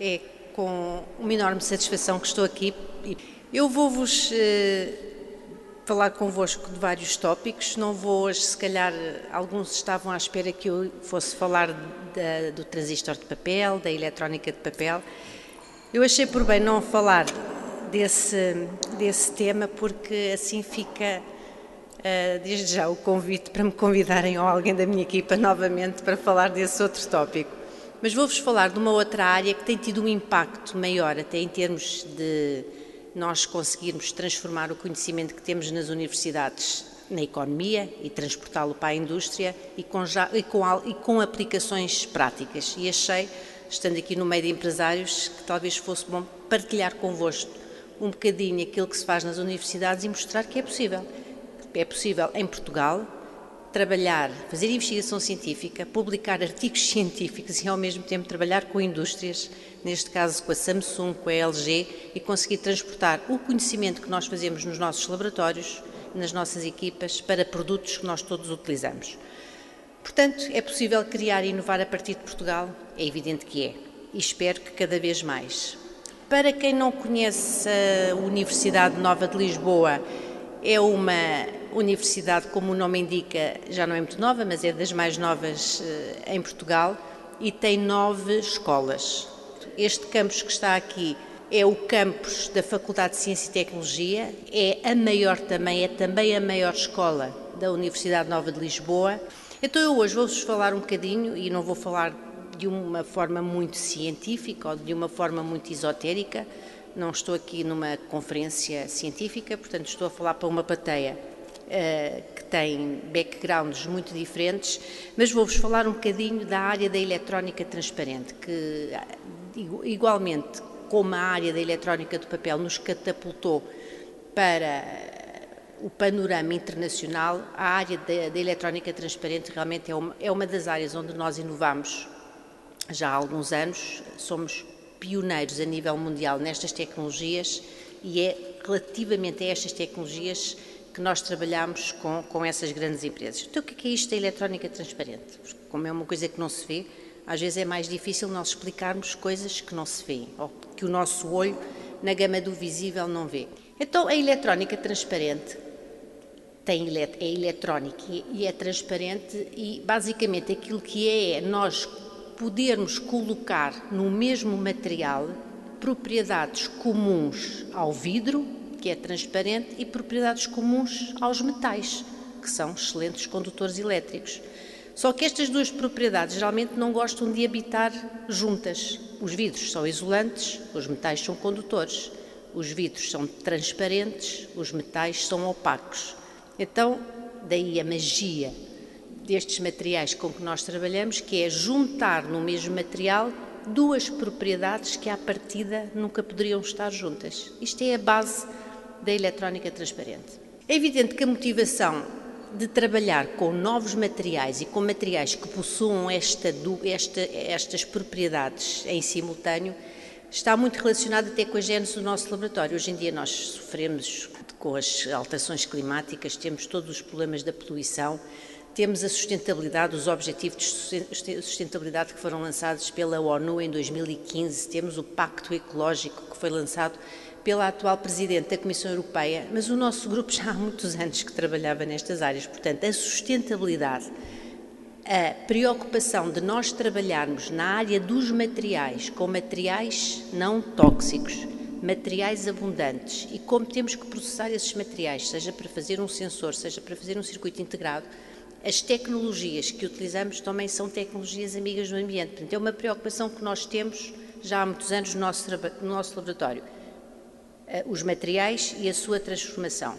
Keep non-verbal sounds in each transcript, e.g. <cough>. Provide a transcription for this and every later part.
É com uma enorme satisfação que estou aqui. Eu vou-vos eh, falar convosco de vários tópicos. Não vou hoje, se calhar, alguns estavam à espera que eu fosse falar da, do transistor de papel, da eletrónica de papel. Eu achei por bem não falar desse, desse tema, porque assim fica uh, desde já o convite para me convidarem ou alguém da minha equipa novamente para falar desse outro tópico. Mas vou-vos falar de uma outra área que tem tido um impacto maior, até em termos de nós conseguirmos transformar o conhecimento que temos nas universidades na economia e transportá-lo para a indústria e com, já, e, com, e com aplicações práticas. E achei, estando aqui no meio de empresários, que talvez fosse bom partilhar convosco um bocadinho aquilo que se faz nas universidades e mostrar que é possível. É possível em Portugal trabalhar, fazer investigação científica, publicar artigos científicos e ao mesmo tempo trabalhar com indústrias, neste caso com a Samsung, com a LG, e conseguir transportar o conhecimento que nós fazemos nos nossos laboratórios, nas nossas equipas, para produtos que nós todos utilizamos. Portanto, é possível criar e inovar a partir de Portugal? É evidente que é. E espero que cada vez mais. Para quem não conhece a Universidade Nova de Lisboa, é uma universidade, como o nome indica, já não é muito nova, mas é das mais novas eh, em Portugal e tem nove escolas. Este campus que está aqui é o campus da Faculdade de Ciência e Tecnologia, é a maior também, é também a maior escola da Universidade Nova de Lisboa. Então eu hoje vou-vos falar um bocadinho, e não vou falar de uma forma muito científica ou de uma forma muito esotérica, não estou aqui numa conferência científica, portanto estou a falar para uma plateia que tem backgrounds muito diferentes, mas vou-vos falar um bocadinho da área da eletrónica transparente, que igualmente como a área da eletrónica do papel nos catapultou para o panorama internacional, a área da, da eletrónica transparente realmente é uma, é uma das áreas onde nós inovamos já há alguns anos, somos pioneiros a nível mundial nestas tecnologias e é relativamente a estas tecnologias que nós trabalhamos com, com essas grandes empresas. Então, o que é, é isto da eletrónica transparente? Como é uma coisa que não se vê, às vezes é mais difícil nós explicarmos coisas que não se vêem, ou que o nosso olho, na gama do visível, não vê. Então, a eletrónica transparente tem, é eletrónica e é transparente e, basicamente, aquilo que é, é nós podermos colocar no mesmo material propriedades comuns ao vidro, que é transparente, e propriedades comuns aos metais, que são excelentes condutores elétricos. Só que estas duas propriedades geralmente não gostam de habitar juntas. Os vidros são isolantes, os metais são condutores. Os vidros são transparentes, os metais são opacos. Então, daí a magia destes materiais com que nós trabalhamos, que é juntar no mesmo material duas propriedades que à partida nunca poderiam estar juntas. Isto é a base da eletrónica transparente. É evidente que a motivação de trabalhar com novos materiais e com materiais que possuam esta, esta, estas propriedades em simultâneo está muito relacionada até com a gênese do nosso laboratório. Hoje em dia nós sofremos com as alterações climáticas, temos todos os problemas da poluição, temos a sustentabilidade, os objetivos de sustentabilidade que foram lançados pela ONU em 2015, temos o Pacto Ecológico que foi lançado pela atual Presidente da Comissão Europeia, mas o nosso grupo já há muitos anos que trabalhava nestas áreas. Portanto, a sustentabilidade, a preocupação de nós trabalharmos na área dos materiais, com materiais não tóxicos, materiais abundantes e como temos que processar esses materiais, seja para fazer um sensor, seja para fazer um circuito integrado, as tecnologias que utilizamos também são tecnologias amigas do ambiente. Portanto, é uma preocupação que nós temos já há muitos anos no nosso, no nosso laboratório. Eh, os materiais e a sua transformação.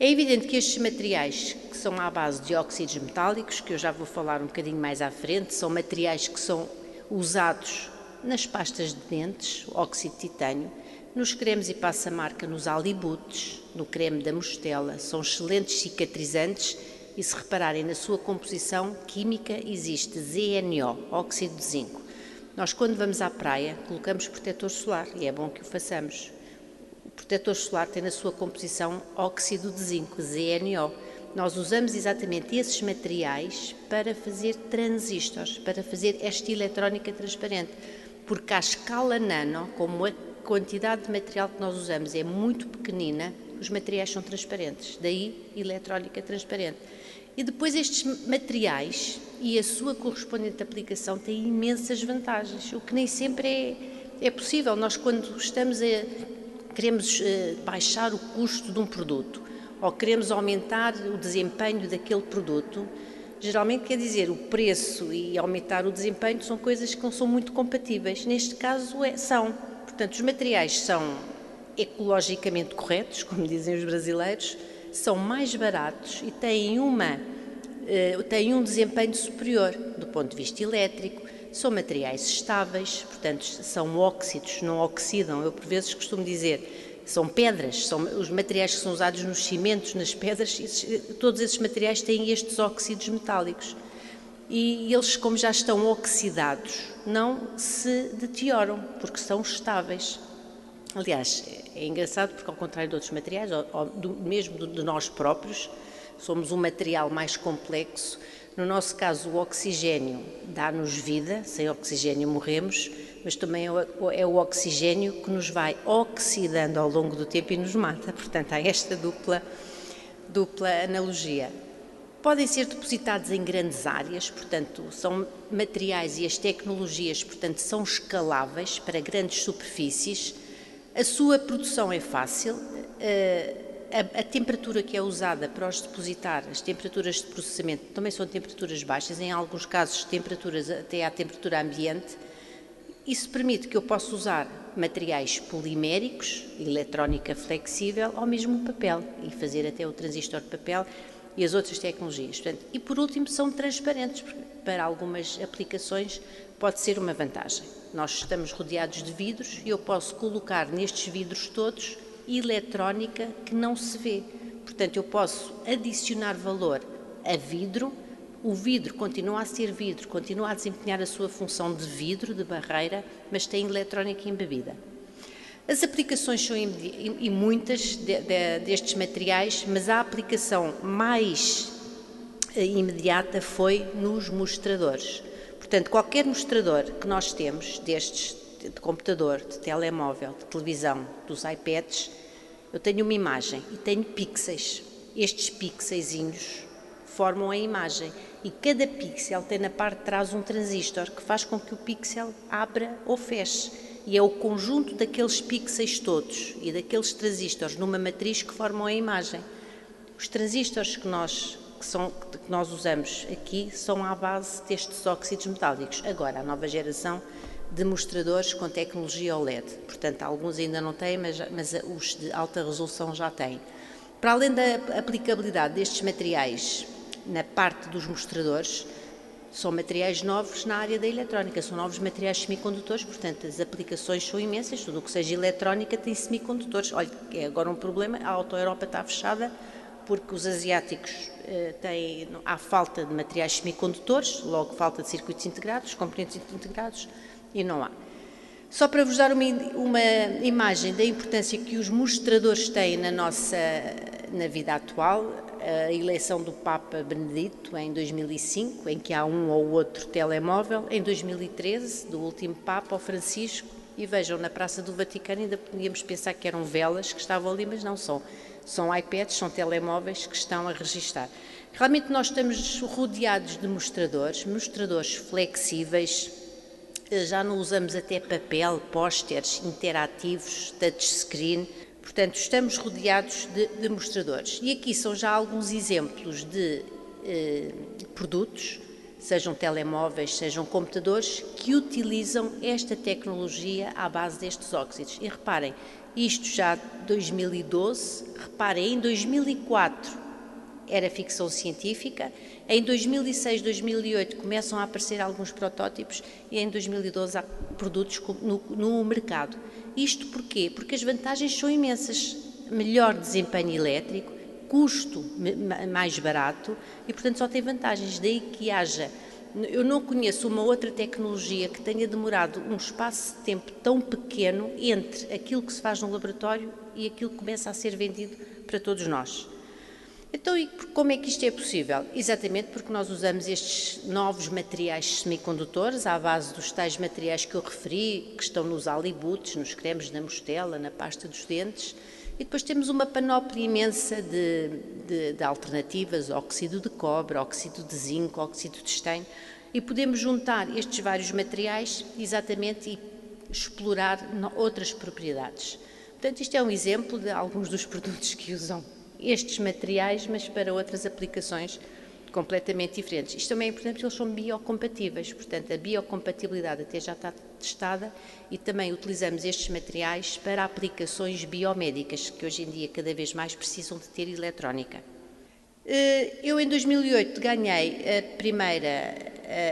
É evidente que estes materiais, que são à base de óxidos metálicos, que eu já vou falar um bocadinho mais à frente, são materiais que são usados nas pastas de dentes, óxido de titânio, nos cremes e passa-marca, nos alibutes, no creme da mostela, são excelentes cicatrizantes e se repararem na sua composição química existe ZNO, óxido de zinco. Nós quando vamos à praia colocamos protetor solar e é bom que o façamos. Protetor solar tem na sua composição óxido de zinco, ZNO. Nós usamos exatamente esses materiais para fazer transistores, para fazer esta eletrónica transparente. porque à escala nano, como a quantidade de material que nós usamos é muito pequenina, os materiais são transparentes, daí eletrónica transparente. E depois estes materiais e a sua correspondente aplicação têm imensas vantagens, o que nem sempre é, é possível. Nós, quando estamos a queremos uh, baixar o custo de um produto ou queremos aumentar o desempenho daquele produto, geralmente quer dizer o preço e aumentar o desempenho são coisas que não são muito compatíveis. Neste caso é, são. Portanto, os materiais são ecologicamente corretos, <laughs> como dizem os brasileiros, são mais baratos e têm, uma, uh, têm um desempenho superior do ponto de vista elétrico, são materiais estáveis, portanto, são óxidos, não oxidam. Eu, por vezes, costumo dizer, são pedras, são os materiais que são usados nos cimentos, nas pedras, esses, todos esses materiais têm estes óxidos metálicos. E eles, como já estão oxidados, não se deterioram, porque são estáveis. Aliás, é engraçado porque, ao contrário de outros materiais, ou, ou do, mesmo de nós próprios, somos um material mais complexo. No nosso caso, o oxigênio dá-nos vida, sem oxigênio morremos, mas também é o oxigênio que nos vai oxidando ao longo do tempo e nos mata. Portanto, há esta dupla, dupla analogia. Podem ser depositados em grandes áreas, portanto, são materiais e as tecnologias, portanto, são escaláveis para grandes superfícies a sua produção é fácil, eh, a, a, temperatura que é usada para os depositar, as temperaturas de processamento também são temperaturas baixas, em alguns casos temperaturas até à temperatura ambiente. Isso permite que eu possa usar materiais poliméricos, eletrónica flexível, ou mesmo papel, e fazer até o transistor de papel e as outras tecnologias. Portanto, e por último, são transparentes, porque para algumas aplicações pode ser uma vantagem. Nós estamos rodeados de vidros e eu posso colocar nestes vidros todos eletrónica que não se vê. Portanto, eu posso adicionar valor a vidro, o vidro continua a ser vidro, continua a desempenhar a sua função de vidro, de barreira, mas tem eletrónica embebida. As aplicações são e muitas de, de, destes materiais, mas a aplicação mais eh, imediata foi nos mostradores. Portanto, qualquer mostrador que nós temos, destes de computador, de telemóvel, de televisão, dos iPads, eu tenho uma imagem e tenho pixels. Estes pixelzinhos formam a imagem e cada pixel tem na parte de trás um transistor que faz com que o pixel abra ou feche. E é o conjunto daqueles pixels todos e daqueles transistores numa matriz que formam a imagem. Os transistores que nós que, são, que nós usamos aqui são à base destes óxidos metálicos. Agora, a nova geração de mostradores com tecnologia OLED. Portanto, alguns ainda não têm, mas, mas os de alta resolução já têm. Para além da aplicabilidade destes materiais na parte dos mostradores, são materiais novos na área da eletrónica, são novos materiais semicondutores, portanto as aplicações são imensas, tudo o que seja eletrónica tem semicondutores. Olha, é agora um problema, a Auto Europa está fechada porque os asiáticos eh, têm, há falta de materiais semicondutores, logo falta de circuitos integrados, componentes integrados, e não há. Só para vos dar uma, uma imagem da importância que os mostradores têm na nossa na vida atual, a eleição do Papa Benedito em 2005, em que há um ou outro telemóvel, em 2013, do último Papa, o Francisco, e vejam, na Praça do Vaticano ainda podíamos pensar que eram velas que estavam ali, mas não são são iPads, são telemóveis que estão a registar. Realmente nós estamos rodeados de mostradores, mostradores flexíveis, já não usamos até papel, pósteres interativos, touchscreen, portanto estamos rodeados de, de, mostradores. E aqui são já alguns exemplos de eh, produtos, sejam telemóveis, sejam computadores, que utilizam esta tecnologia à base destes óxidos. E reparem, isto já 2012, reparem, em 2004 era ficção científica, em 2006, 2008 começam a aparecer alguns protótipos e em 2012 há produtos no, no mercado. Isto porquê? Porque as vantagens são imensas. Melhor desempenho elétrico, custo mais barato e, portanto, só tem vantagens. Daí que haja eu não conheço uma outra tecnologia que tenha demorado um espaço de tempo tão pequeno entre aquilo que se faz no laboratório e aquilo que começa a ser vendido para todos nós. Então, e como é que isto é possível? Exatamente porque nós usamos estes novos materiais semicondutores à base dos tais materiais que eu referi, que estão nos alibutes, nos cremes na mostela, na pasta dos dentes, e depois temos uma panóplia imensa de, de, de alternativas, óxido de cobre, óxido de zinco, óxido de estanho, e podemos juntar estes vários materiais exatamente e explorar outras propriedades. Portanto, isto é um exemplo de alguns dos <laughs> produtos que usam estes materiais, mas para outras aplicações completamente diferentes. Isto também é importante porque eles são biocompatíveis, portanto, a biocompatibilidade até já está testada e também utilizamos estes materiais para aplicações biomédicas, que hoje em dia cada vez mais precisam de ter eletrónica. Eh, eu, em 2008, ganhei a primeira,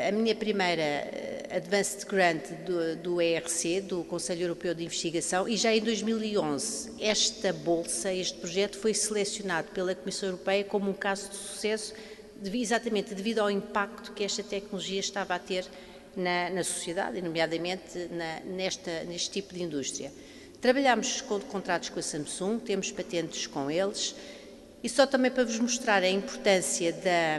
a minha primeira Advanced Grant do, do ERC, do Conselho Europeu de Investigação, e já em 2011 esta bolsa, este projeto foi selecionado pela Comissão Europeia como um caso de sucesso, exatamente devido ao impacto que esta tecnologia estava a ter na, na sociedade, nomeadamente na, nesta, neste tipo de indústria. Trabalhamos com contratos com a Samsung, temos patentes com eles, e só também para vos mostrar a importância da,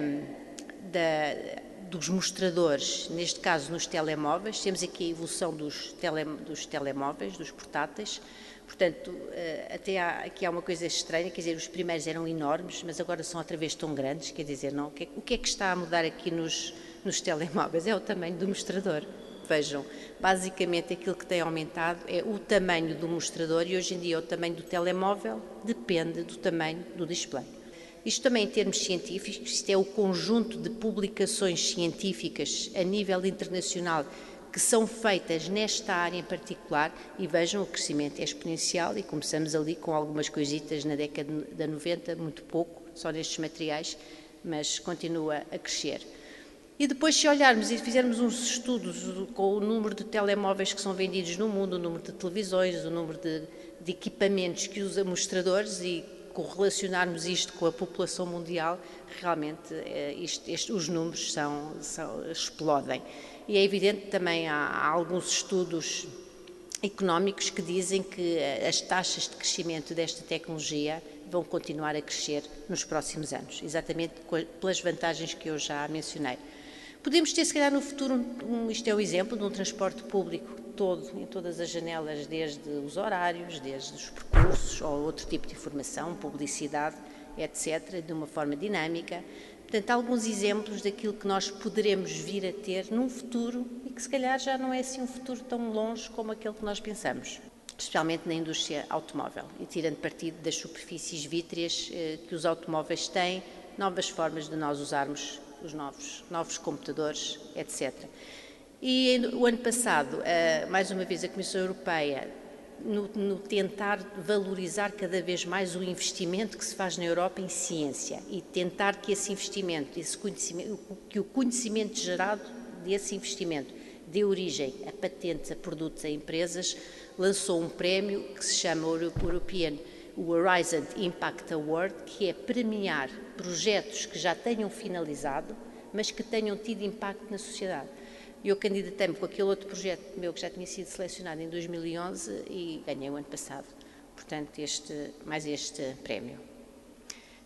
da dos mostradores, neste caso nos telemóveis, temos aqui a evolução dos, tele, dos telemóveis, dos portáteis, portanto, eh, até há, aqui há uma coisa estranha, quer dizer, os primeiros eram enormes, mas agora são outra vez tão grandes, quer dizer, não, o que, é, o que é que está a mudar aqui nos, nos telemóveis? É o tamanho do mostrador. Vejam, basicamente aquilo que tem aumentado é o tamanho do mostrador e hoje em dia o tamanho do telemóvel depende do tamanho do display. Isto também em termos científicos, isto é o conjunto de publicações científicas a nível internacional que são feitas nesta área em particular e vejam o crescimento é exponencial e começamos ali com algumas coisitas na década de 90, muito pouco, só nestes materiais, mas continua a crescer. E depois, se olharmos e fizermos uns estudos com o número de telemóveis que são vendidos no mundo, o número de televisões, o número de, de equipamentos que usam mostradores e correlacionarmos isto com a população mundial, realmente eh, isto, os números são, são, explodem. E é evidente também há, há alguns estudos económicos que dizem que eh, as taxas de crescimento desta tecnologia vão continuar a crescer nos próximos anos, exatamente pelas vantagens que eu já mencionei. Podemos ter, se calhar, no futuro, um, isto é um exemplo de um transporte público todo, em todas as janelas, desde os horários, desde os percursos ou outro tipo de informação, publicidade, etc., de uma forma dinâmica. Portanto, alguns exemplos daquilo que nós poderemos vir a ter num futuro e que, se calhar, já não é assim um futuro tão longe como aquele que nós pensamos especialmente na indústria automóvel, e tirando partido das superfícies vítreas eh, que os automóveis têm, novas formas de nós usarmos os novos, novos computadores, etc. E o ano passado, mais uma vez, a Comissão Europeia, no, no, tentar valorizar cada vez mais o investimento que se faz na Europa em ciência e tentar que esse investimento, esse conhecimento, que o conhecimento gerado desse investimento dê origem a patentes, a produtos, a empresas, lançou um prémio que se chama European o Horizon Impact Award, que é premiar projetos que já tenham finalizado, mas que tenham tido impacto na sociedade. Eu candidatei-me com aquele outro projeto meu que já tinha sido selecionado em 2011 e ganhei o ano passado, portanto, este, mais este prémio.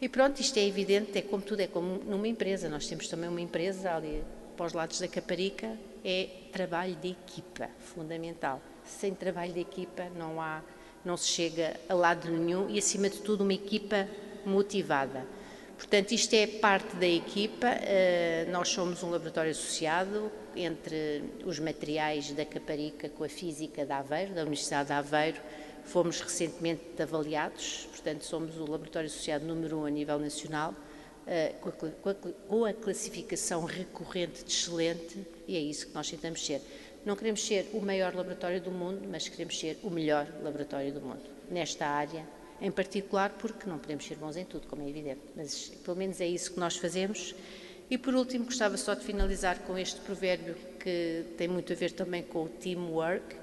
E pronto, isto é evidente, é como tudo, é como numa empresa. Nós temos também uma empresa ali para os lados da Caparica, é trabalho de equipa, fundamental. Sem trabalho de equipa não há não se chega a lado nenhum e, acima de tudo, uma equipa motivada. Portanto, isto é parte da equipa. Eh, nós somos um laboratório associado entre os materiais da Caparica com a física da Aveiro, da Universidade de Aveiro. Fomos recentemente avaliados, portanto, somos o laboratório associado número um a nível nacional, eh, com a classificação recorrente de excelente, e é isso que nós tentamos ser. Não queremos ser o maior laboratório do mundo, mas queremos ser o melhor laboratório do mundo, nesta área em particular, porque não podemos ser bons em tudo, como é evidente, mas pelo menos é isso que nós fazemos. E por último, gostava só de finalizar com este provérbio que tem muito a ver também com o teamwork.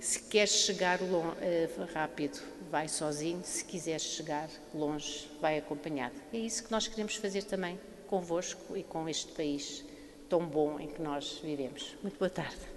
Se queres chegar eh, rápido, vai sozinho, se quiseres chegar longe, vai acompanhado. É isso que nós queremos fazer também convosco e com este país tão bom em que nós vivemos. Muito boa tarde.